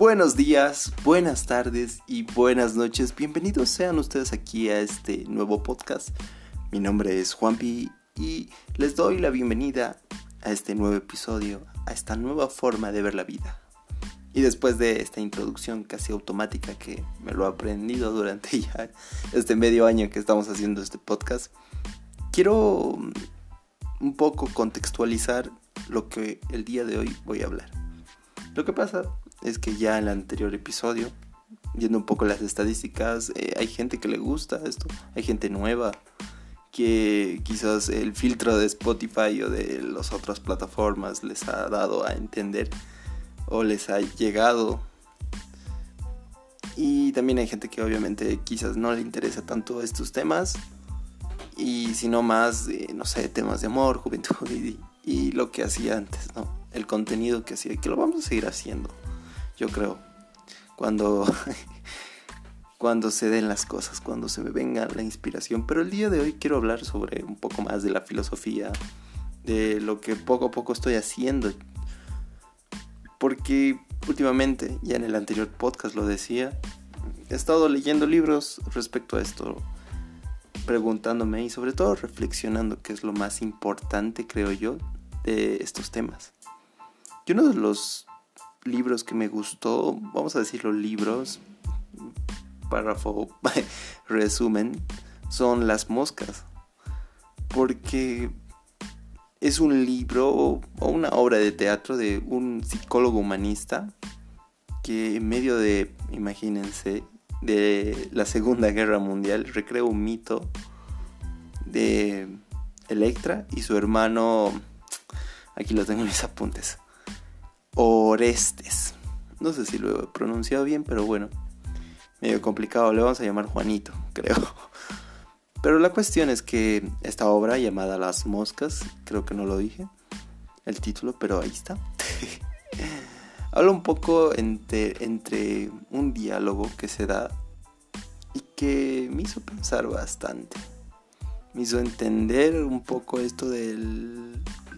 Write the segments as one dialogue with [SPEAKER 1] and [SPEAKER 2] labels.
[SPEAKER 1] Buenos días, buenas tardes y buenas noches. Bienvenidos sean ustedes aquí a este nuevo podcast. Mi nombre es Juanpi y les doy la bienvenida a este nuevo episodio, a esta nueva forma de ver la vida. Y después de esta introducción casi automática que me lo he aprendido durante ya este medio año que estamos haciendo este podcast, quiero un poco contextualizar lo que el día de hoy voy a hablar. Lo que pasa es que ya en el anterior episodio, viendo un poco las estadísticas, eh, hay gente que le gusta esto, hay gente nueva que quizás el filtro de Spotify o de las otras plataformas les ha dado a entender o les ha llegado. Y también hay gente que obviamente quizás no le interesa tanto estos temas y sino más, no sé, temas de amor, juventud y, y lo que hacía antes, ¿no? El contenido que hacía, que lo vamos a seguir haciendo yo creo. Cuando, cuando se den las cosas, cuando se me venga la inspiración. Pero el día de hoy quiero hablar sobre un poco más de la filosofía, de lo que poco a poco estoy haciendo. Porque últimamente, ya en el anterior podcast lo decía, he estado leyendo libros respecto a esto, preguntándome y sobre todo reflexionando qué es lo más importante, creo yo, de estos temas. Y uno de los libros que me gustó, vamos a decir los libros, párrafo, resumen, son Las Moscas. Porque es un libro o una obra de teatro de un psicólogo humanista que en medio de, imagínense, de la Segunda Guerra Mundial recrea un mito de Electra y su hermano, aquí lo tengo en mis apuntes, Orestes. No sé si lo he pronunciado bien, pero bueno, medio complicado. Le vamos a llamar Juanito, creo. Pero la cuestión es que esta obra llamada Las Moscas, creo que no lo dije, el título, pero ahí está. Habla un poco entre, entre un diálogo que se da y que me hizo pensar bastante. Me hizo entender un poco esto de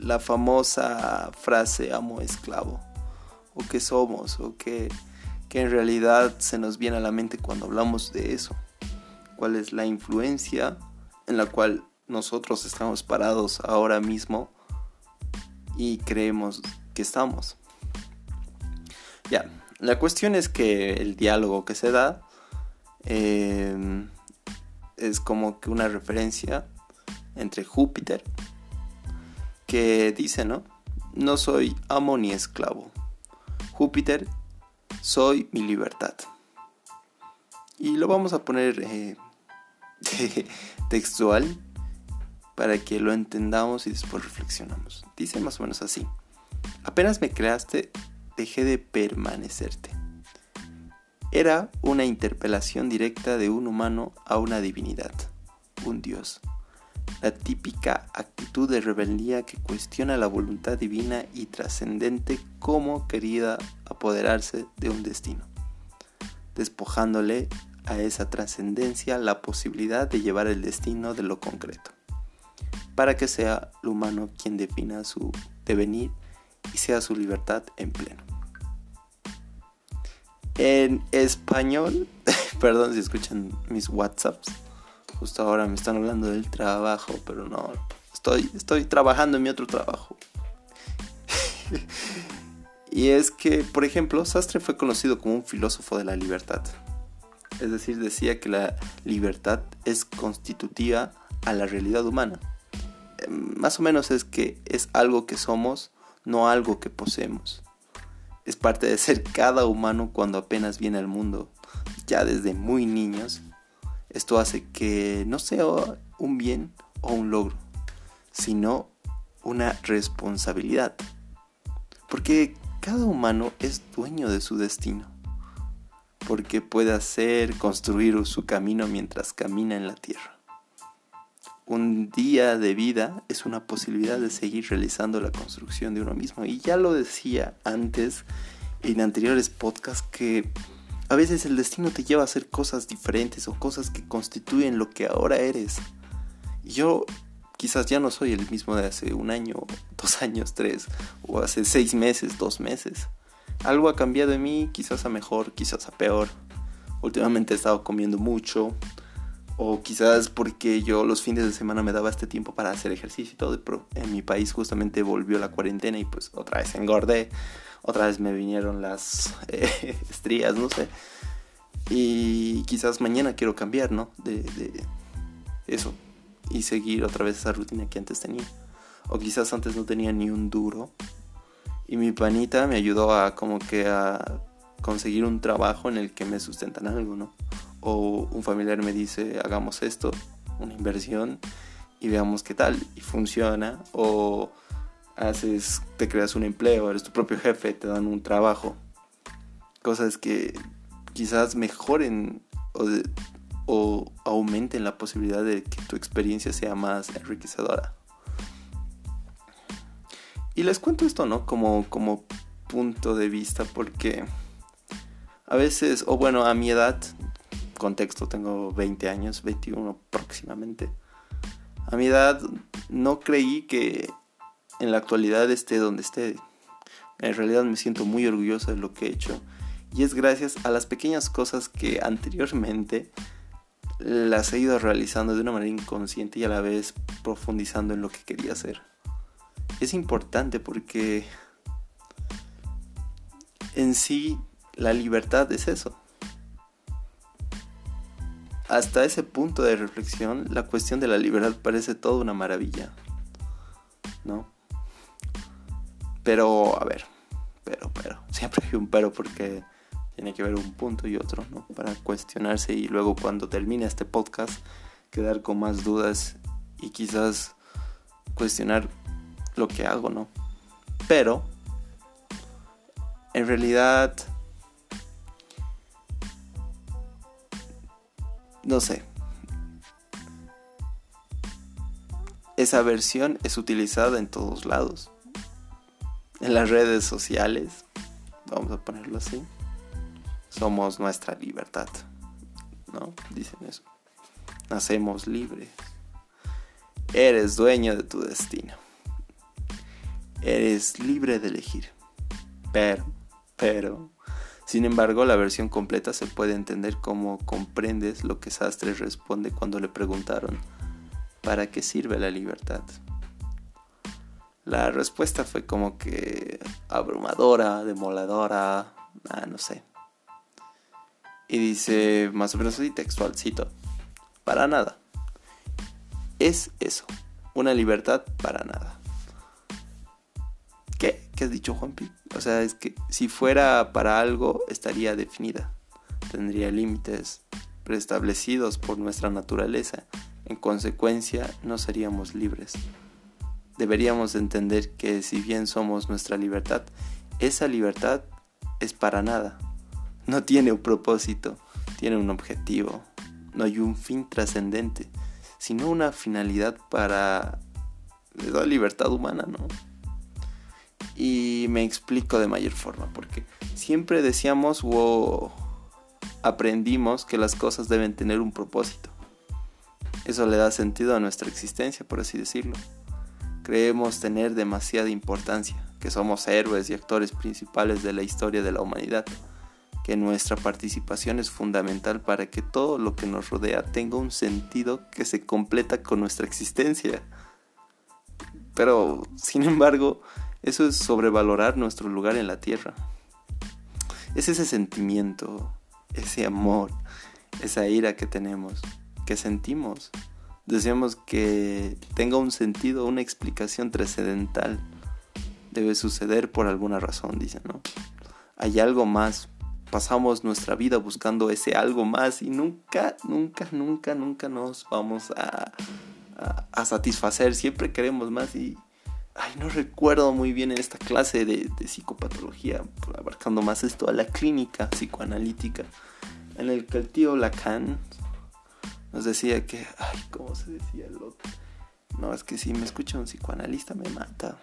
[SPEAKER 1] la famosa frase amo esclavo o qué somos o qué, en realidad se nos viene a la mente cuando hablamos de eso. ¿Cuál es la influencia en la cual nosotros estamos parados ahora mismo y creemos que estamos? Ya, la cuestión es que el diálogo que se da em, es como que una referencia entre Júpiter que dice, ¿no? No soy amo ni esclavo, Júpiter, soy mi libertad. Y lo vamos a poner eh, textual para que lo entendamos y después reflexionamos. Dice más o menos así. Apenas me creaste, dejé de permanecerte. Era una interpelación directa de un humano a una divinidad, un dios la típica actitud de rebeldía que cuestiona la voluntad divina y trascendente como querida apoderarse de un destino, despojándole a esa trascendencia la posibilidad de llevar el destino de lo concreto, para que sea el humano quien defina su devenir y sea su libertad en pleno. En español, perdón si escuchan mis WhatsApps, Justo ahora me están hablando del trabajo, pero no, estoy, estoy trabajando en mi otro trabajo. y es que, por ejemplo, Sastre fue conocido como un filósofo de la libertad. Es decir, decía que la libertad es constitutiva a la realidad humana. Em, más o menos es que es algo que somos, no algo que poseemos. Es parte de ser cada humano cuando apenas viene al mundo, ya desde muy niños, esto hace que no sea un bien o un logro, sino una responsabilidad. Porque cada humano es dueño de su destino. Porque puede hacer, construir su camino mientras camina en la tierra. Un día de vida es una posibilidad de seguir realizando la construcción de uno mismo. Y ya lo decía antes en anteriores podcasts que a veces el destino te lleva a hacer cosas diferentes o cosas que constituyen lo que ahora eres. yo quizás ya no soy el mismo de hace un año, dos años, tres, o hace seis meses, dos meses. algo ha cambiado en mí, quizás a mejor, quizás a peor. Últimamente he estado comiendo mucho, o quizás porque yo los fines de semana me daba este tiempo para hacer ejercicio y todo, pero en mi país justamente volvió la cuarentena y pues otra vez engordé, otra vez me vinieron las eh, estrías, no sé. Y quizás mañana quiero cambiar, ¿no? De, de eso y seguir otra vez esa rutina que antes tenía. O quizás antes no tenía ni un duro y mi panita me ayudó a como que a conseguir un trabajo en el que me sustentan algo, ¿no? O un familiar me dice, hagamos esto, una inversión y veamos qué tal y funciona o haces te creas un empleo, eres tu propio jefe, te dan un trabajo. Cosas que quizás mejoren o, aumenten la posibilidad de que tu experiencia sea más enriquecedora. Y les cuento esto, ¿no? Como, como punto de vista, porque a veces, o bueno, a mi edad, contexto, tengo 20 años, 21 próximamente. A mi edad no creí que en la actualidad esté donde esté. En realidad me siento muy orgulloso de lo que he hecho. Y es gracias a las pequeñas cosas que anteriormente las he ido realizando de una manera inconsciente y a la vez profundizando en lo que quería hacer es importante porque en sí la libertad es eso. Hasta ese punto de reflexión, la cuestión de la libertad parece toda una maravilla. ¿No? Pero, a ver, pero, pero, siempre hay un pero porque tiene que haber un punto y otro, ¿no? Para cuestionarse y luego cuando termine este podcast quedar con más dudas y quizás cuestionar lo que hago, ¿no? Pero, en realidad, no sé. Esa versión es utilizada en todos lados. En las redes sociales, vamos a ponerlo así, somos nuestra libertad. ¿No? Dicen eso. Nacemos libres. Eres dueño de tu destino eres libre de elegir. Pero, pero, sin embargo, la versión completa se puede entender como comprendes lo que Sastre responde cuando le preguntaron ¿para qué sirve la libertad? La respuesta fue como que abrumadora, demoladora, no sé. Y dice, más o menos así textual, cito, para nada. Es eso, una libertad para nada. ¿Qué has dicho, Juanpi? O sea, es que si fuera para algo, estaría definida. Tendría límites preestablecidos por nuestra naturaleza. En consecuencia, no seríamos libres. Deberíamos entender que si bien somos nuestra libertad, esa libertad es para nada. No tiene un propósito, tiene un objetivo. No hay un fin trascendente, sino una finalidad para la libertad humana, ¿no? Y me explico de mayor forma, porque siempre decíamos o aprendimos que las cosas deben tener un propósito. Eso le da sentido a nuestra existencia, por así decirlo. Creemos tener demasiada importancia, que somos héroes y actores principales de la historia de la humanidad, que nuestra participación es fundamental para que todo lo que nos rodea tenga un sentido que se completa con nuestra existencia. Pero, sin embargo, eso es sobrevalorar nuestro lugar en la tierra. Es ese sentimiento, ese amor, esa ira que tenemos, que sentimos. Deseamos que tenga un sentido, una explicación trascendental. Debe suceder por alguna razón, dicen, ¿no? Hay algo más. Pasamos nuestra vida buscando ese algo más y nunca, nunca, nunca, nunca nos vamos a, a satisfacer. Siempre queremos más y ay, no recuerdo muy bien en esta clase de, psicopatología, abarcando más esto a la clínica psicoanalítica, en el que el tío Lacan nos decía que, ay, ¿cómo se decía el otro? No, es que si me escucha un psicoanalista me mata.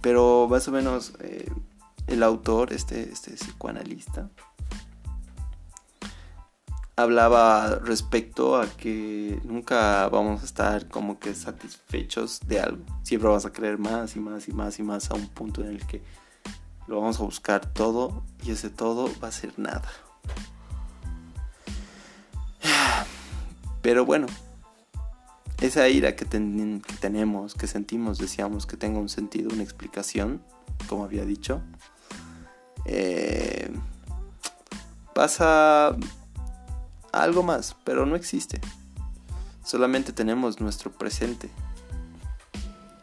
[SPEAKER 1] Pero más o menos eh, el autor, este, este psicoanalista, hablaba respecto a que nunca vamos a estar como que satisfechos de algo. Siempre vas a querer más y más y más y más a un punto en el que Lo vamos a buscar todo y ese todo va a ser nada. Pero bueno, esa ira que, tenemos, que sentimos, deseamos que tenga un sentido, una explicación, como había dicho, eh, pasa algo más, pero no existe. Solamente tenemos nuestro presente.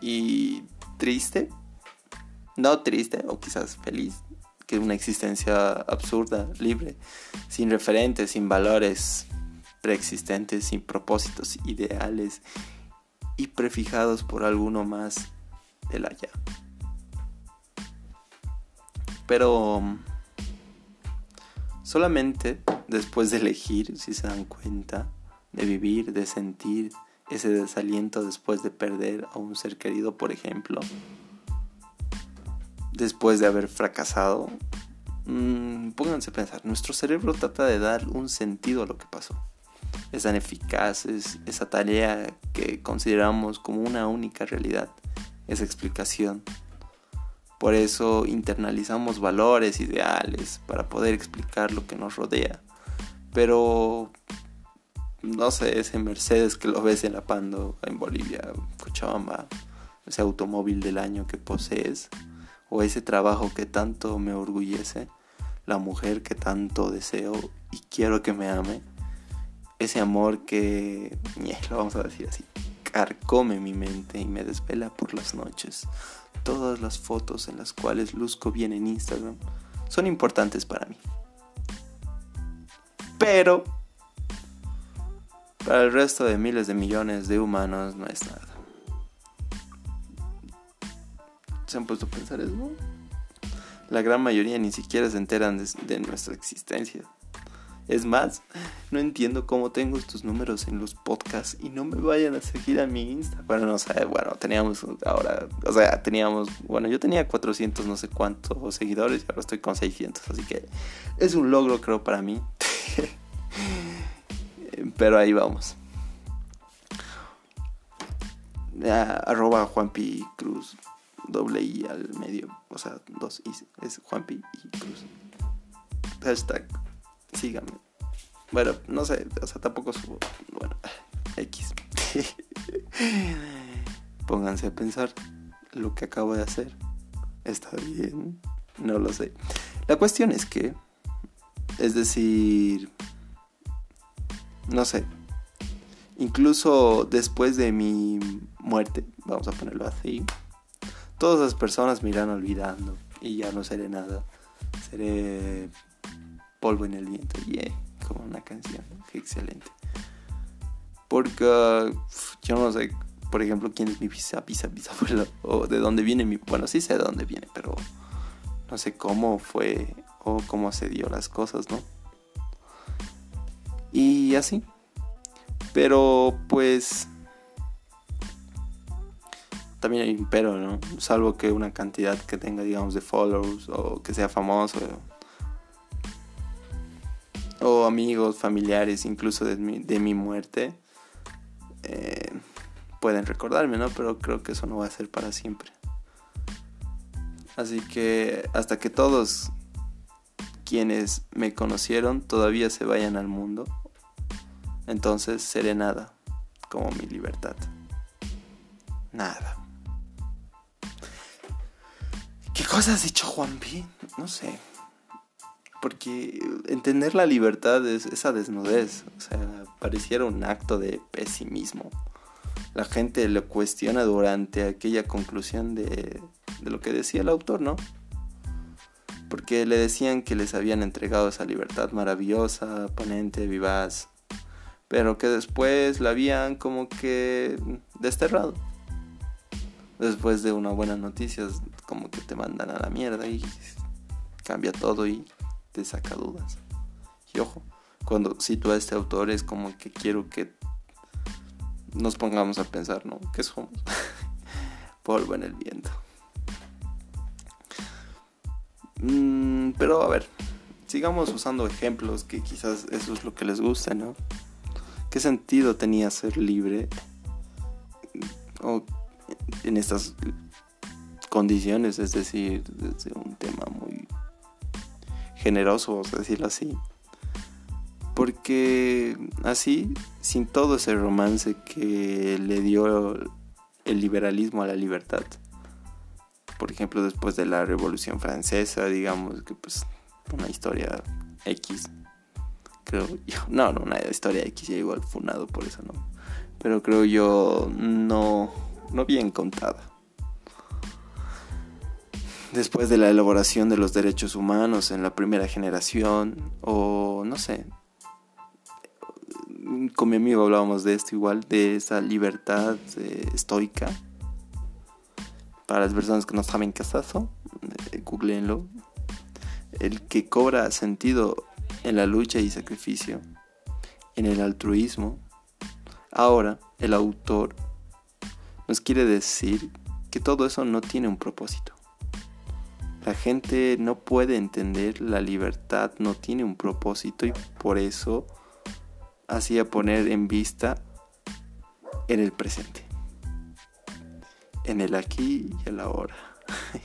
[SPEAKER 1] Y triste, no triste, o quizás feliz, que una existencia absurda, libre, sin referentes, sin valores preexistentes, sin propósitos ideales y prefijados por alguno más del allá. Pero solamente después de elegir, si se dan cuenta, de vivir, de sentir ese desaliento después de perder a un ser querido, por ejemplo, después de haber fracasado, mm, pónganse a pensar, nuestro cerebro trata de dar un sentido a lo que pasó. Es tan eficaz, esa tarea que consideramos como una única realidad, esa explicación. Por eso internalizamos valores, ideales, para poder explicar lo que nos rodea. Pero no sé, ese Mercedes que lo ves en la Pando en Bolivia, Cochabamba, ese automóvil del año que posees, o ese trabajo que tanto me orgullece, la mujer que tanto deseo y quiero que me ame, ese amor que, lo vamos a decir así, carcome mi mente y me desvela por las noches. Todas las fotos en las cuales luzco bien en Instagram son importantes para mí. Pero para el resto de miles de millones de humanos no es nada. ¿Se han puesto a pensar eso? La gran mayoría ni siquiera se enteran de, nuestra existencia. Es más, no entiendo cómo tengo estos números en los podcasts y no me vayan a seguir a mi Insta. Bueno, no sé, bueno, teníamos ahora, o sea, teníamos, bueno, yo tenía 400 no sé cuántos seguidores y ahora estoy con 600, así que es un logro creo para mí. Pero ahí vamos. arroba Juanpi Cruz. Doble I al medio. O sea, dos I. Es Juanpi y Cruz. Hashtag. Síganme. Bueno, no sé. O sea, tampoco subo. Bueno, X. Pónganse a pensar. Lo que acabo de hacer. ¿Está bien? No lo sé. La cuestión es que. Es decir no sé, incluso después de mi muerte, vamos a ponerlo así, todas las personas me irán olvidando y ya no seré nada. Seré polvo en el viento, yeah, como una canción, excelente. Porque yo no sé, por ejemplo, quién es mi pisa, pisa, bisabuelo o de dónde viene mi, bueno, sí sé de dónde viene, pero no sé cómo fue o cómo se dio las cosas, ¿no? Y así. Pero pues... También hay un pero, ¿no? Salvo que una cantidad que tenga, digamos, de followers o que sea famoso. O amigos, familiares, incluso de mi, de mi muerte. Eh, pueden recordarme, ¿no? Pero creo que eso no va a ser para siempre. Así que hasta que todos quienes me conocieron todavía se vayan al mundo, entonces seré nada, como mi libertad. Nada. ¿Qué cosa has dicho, Juanpi? No sé. Porque entender la libertad es esa desnudez. O sea, pareciera un acto de pesimismo. La gente lo cuestiona durante aquella conclusión de, lo que decía el autor, ¿no? Porque le decían que les habían entregado esa libertad maravillosa, ponente, vivaz, pero que después la habían como que desterrado. Después de una buena noticia, como que te mandan a la mierda y cambia todo y te saca dudas. Y ojo, cuando cito a este autor es como que quiero que nos pongamos a pensar, ¿no? ¿Qué somos? Polvo en el viento. Mm, pero a ver, sigamos usando ejemplos que quizás eso es lo que les guste, ¿no? ¿Qué sentido tenía ser libre? O en estas condiciones, es decir, desde un tema muy generoso, vamos a decirlo así. Porque así, sin todo ese romance que le dio el liberalismo a la libertad, por ejemplo, después de la Revolución Francesa, digamos que pues una historia X, creo yo, no, no, una historia X ya igual funado por eso, no, pero creo yo no, no bien contada. Después de la elaboración de los derechos humanos en la primera generación, o no sé, con mi amigo hablábamos de esto igual, de esa libertad eh, estoica para las personas que no saben qué es eh, googleenlo. El que cobra sentido en la lucha y sacrificio, en el altruismo. Ahora, el autor nos quiere decir que todo eso no tiene un propósito. La gente no puede entender la libertad, no tiene un propósito y por eso hacía poner en vista en el presente en el aquí y el ahora,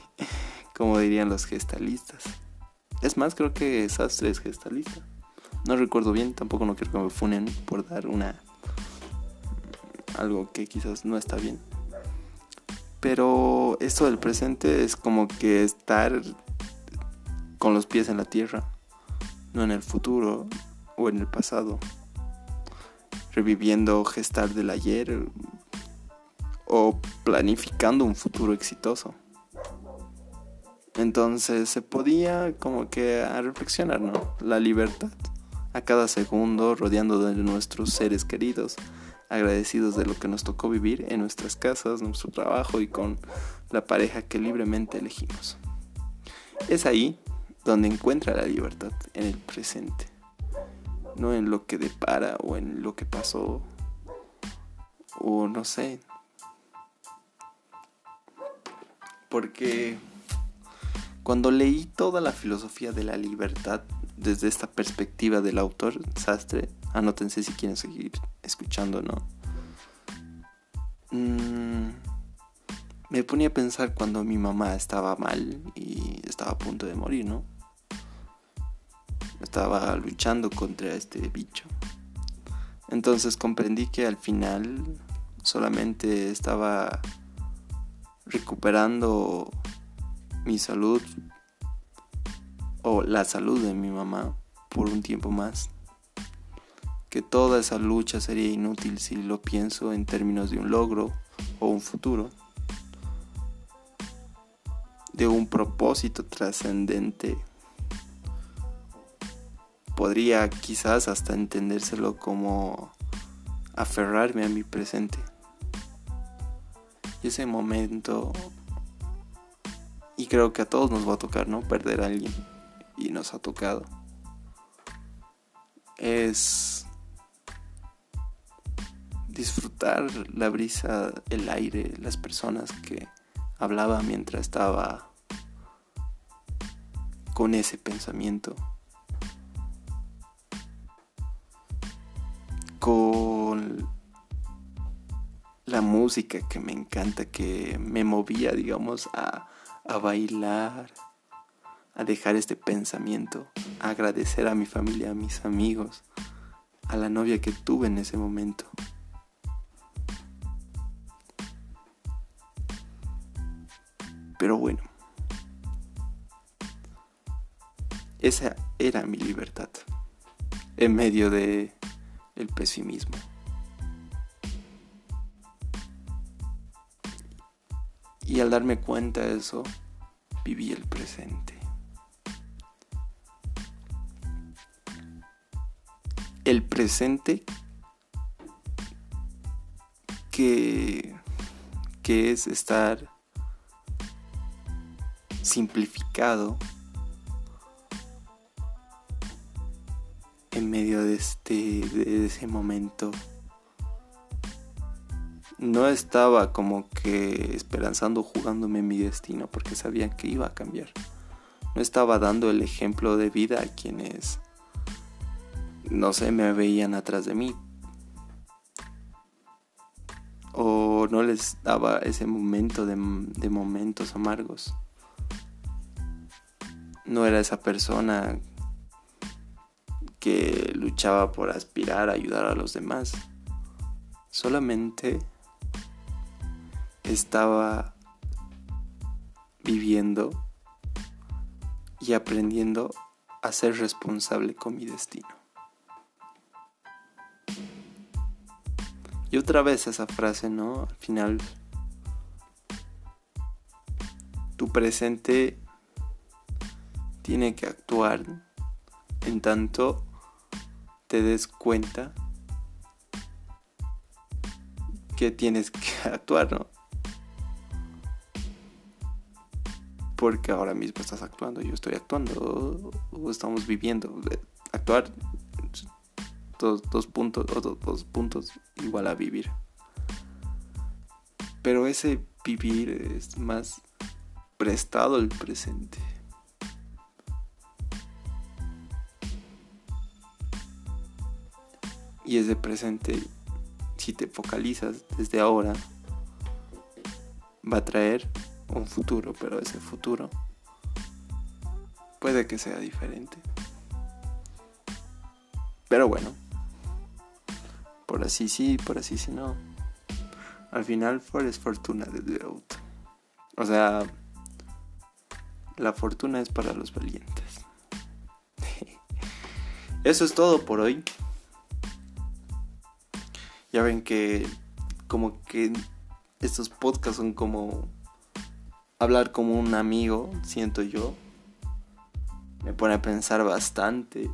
[SPEAKER 1] como dirían los gestalistas. Es más, creo que Sastre es gestalista. No recuerdo bien, tampoco no quiero que me funen por dar una algo que quizás no está bien. Pero esto del presente es como que estar con los pies en la tierra, no en el futuro o en el pasado. Reviviendo gestar del ayer, o planificando un futuro exitoso. Entonces se podía como que a reflexionar, ¿no? La libertad a cada segundo rodeando de nuestros seres queridos, agradecidos de lo que nos tocó vivir en nuestras casas, nuestro trabajo y con la pareja que libremente elegimos. Es ahí donde encuentra la libertad, en el presente, no en lo que depara o en lo que pasó o no sé, porque cuando leí toda la filosofía de la libertad desde esta perspectiva del autor Sastre, anótense si quieren seguir escuchando, ¿no? Mm, me ponía a pensar cuando mi mamá estaba mal y estaba a punto de morir, ¿no? Estaba luchando contra este bicho. Entonces comprendí que al final solamente estaba recuperando mi salud o la salud de mi mamá por un tiempo más. Que toda esa lucha sería inútil si lo pienso en términos de un logro o un futuro. De un propósito trascendente. Podría quizás hasta entendérselo como aferrarme a mi presente. Y ese momento, y creo que a todos nos va a tocar, ¿no? Perder a alguien. Y nos ha tocado. Es disfrutar la brisa, el aire, las personas que hablaba mientras estaba con ese pensamiento. Con la música que me encanta, que me movía, digamos, a, a bailar, a dejar este pensamiento, a agradecer a mi familia, a mis amigos, a la novia que tuve en ese momento. Pero bueno, esa era mi libertad en medio de el pesimismo. Y al darme cuenta de eso, viví el presente. El presente que, que es estar simplificado en medio de este de ese momento no estaba como que esperanzando jugándome mi destino porque sabía que iba a cambiar. No estaba dando el ejemplo de vida a quienes, no sé, me veían atrás de mí. o no les daba ese momento de, de momentos amargos. No era esa persona que luchaba por aspirar a ayudar a los demás. Solamente estaba viviendo y aprendiendo a ser responsable con mi destino. Y otra vez esa frase, ¿no? Al final, tu presente tiene que actuar en tanto te des cuenta que tienes que actuar, ¿no? Porque ahora mismo estás actuando, yo estoy actuando, o estamos viviendo. Actuar, dos, dos puntos, dos, dos puntos igual a vivir. Pero ese vivir es más prestado al presente. Y ese presente, si te focalizas desde ahora, va a traer un futuro, pero ese futuro puede que sea diferente. Pero bueno, por así sí, por así sí no. Al final, es fortuna de Deut. O sea, la fortuna es para los valientes. Eso es todo por hoy. Ya ven que como que estos podcasts son como hablar como un amigo, siento yo. Me pone a pensar bastante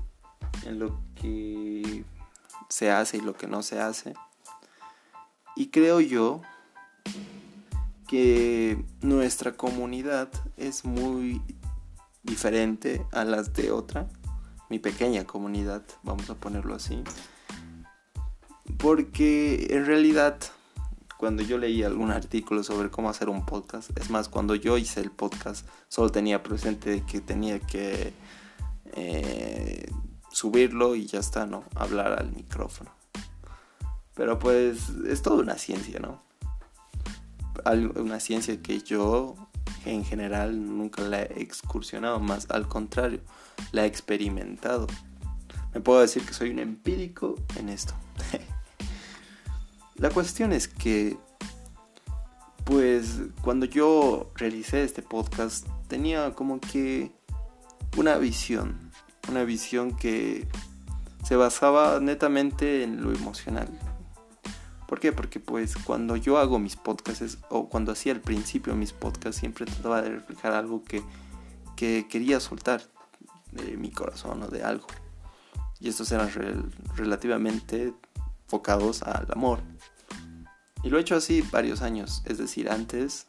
[SPEAKER 1] en lo que se hace y lo que no se hace. Y creo yo que nuestra comunidad es muy diferente a las de otra. Mi pequeña comunidad, vamos a ponerlo así. Porque en realidad, cuando yo leí algún artículo sobre cómo hacer un podcast, es más, cuando yo hice el podcast, solo tenía presente que tenía que eh, subirlo y ya está, ¿no? Hablar al micrófono. Pero pues es toda una ciencia, ¿no? Una ciencia que yo en general nunca la he excursionado, más al contrario, la he experimentado. Me puedo decir que soy un empírico en esto. La cuestión es que, pues, cuando yo realicé este podcast, tenía como que una visión, una visión que se basaba netamente en lo emocional. ¿Por qué? Porque pues cuando yo hago mis podcasts o cuando hacía al principio mis podcasts siempre trataba de reflejar algo que, que quería soltar de mi corazón o de algo. Y estos eran relativamente focados al amor. Y lo he hecho así varios años, es decir, antes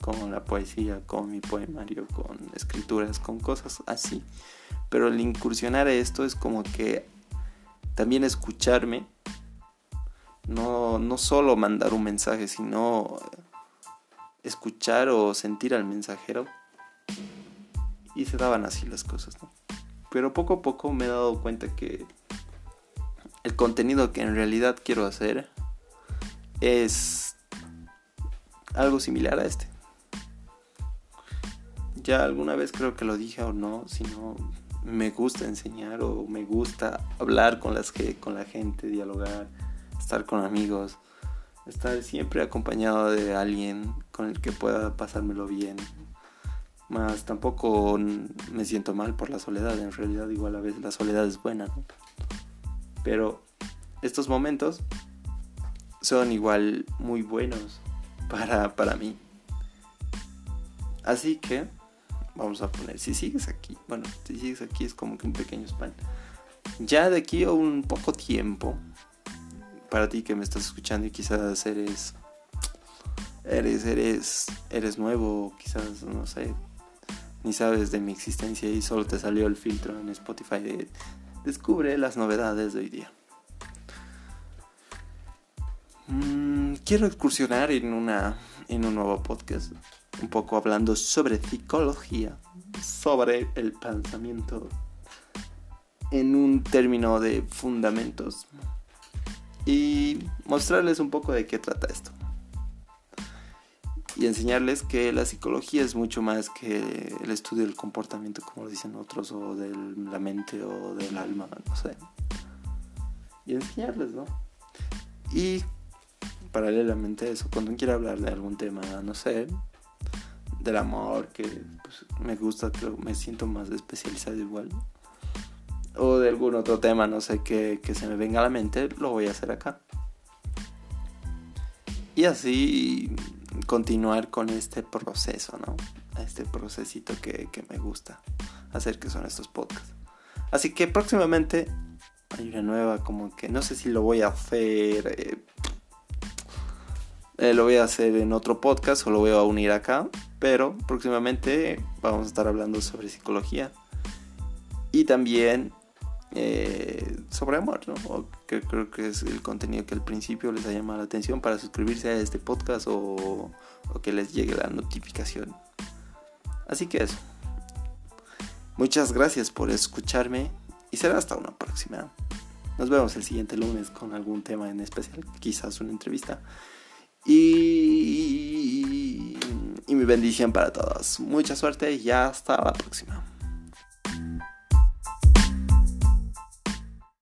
[SPEAKER 1] con la poesía, con mi poemario, con escrituras, con cosas así. Pero el incursionar esto es como que también escucharme, no, no solo mandar un mensaje, sino escuchar o sentir al mensajero. Y se daban así las cosas, ¿no? Pero poco a poco me he dado cuenta que el contenido que en realidad quiero hacer es algo similar a este. Ya alguna vez creo que lo dije o no, si no me gusta enseñar o me gusta hablar con, las que, con la gente, dialogar, estar con amigos, estar siempre acompañado de alguien con el que pueda pasármelo bien. Más tampoco me siento mal por la soledad, en realidad igual a veces la soledad es buena. Pero estos momentos son igual muy buenos para, para mí. Así que vamos a poner, si sigues aquí, bueno, si sigues aquí es como que un pequeño spam. Ya de aquí a un poco tiempo, para ti que me estás escuchando y quizás eres, eres, eres, eres nuevo, quizás, no sé, ni sabes de mi existencia y solo te salió el filtro en Spotify de descubre las novedades de hoy día. Mm, quiero excursionar en, una, en un nuevo podcast, un poco hablando sobre psicología, sobre el pensamiento en un término de fundamentos y mostrarles un poco de qué trata esto. Y enseñarles que la psicología es mucho más que el estudio del comportamiento, como lo dicen otros, o de la mente o del alma, no sé. Y enseñarles, ¿no? Y paralelamente a eso, cuando quiera hablar de algún tema, no sé, del amor, que pues, me gusta, creo, me siento más especializado igual, o de algún otro tema, no sé, que, que se me venga a la mente, lo voy a hacer acá. Y así continuar con este proceso, ¿no? Este procesito que, me gusta hacer, que son estos podcasts. Así que próximamente hay una nueva, como que no sé si lo voy a hacer. Eh, eh, lo voy a hacer en otro podcast o lo voy a unir acá. Pero próximamente vamos a estar hablando sobre psicología. Y también eh, sobre amor, ¿no? que creo que es el contenido que al principio les ha llamado la atención para suscribirse a este podcast o, que les llegue la notificación. Así que eso. Muchas gracias por escucharme y será hasta una próxima. Nos vemos el siguiente lunes con algún tema en especial, quizás una entrevista. Y, y mi bendición para todos. Mucha suerte y hasta la próxima.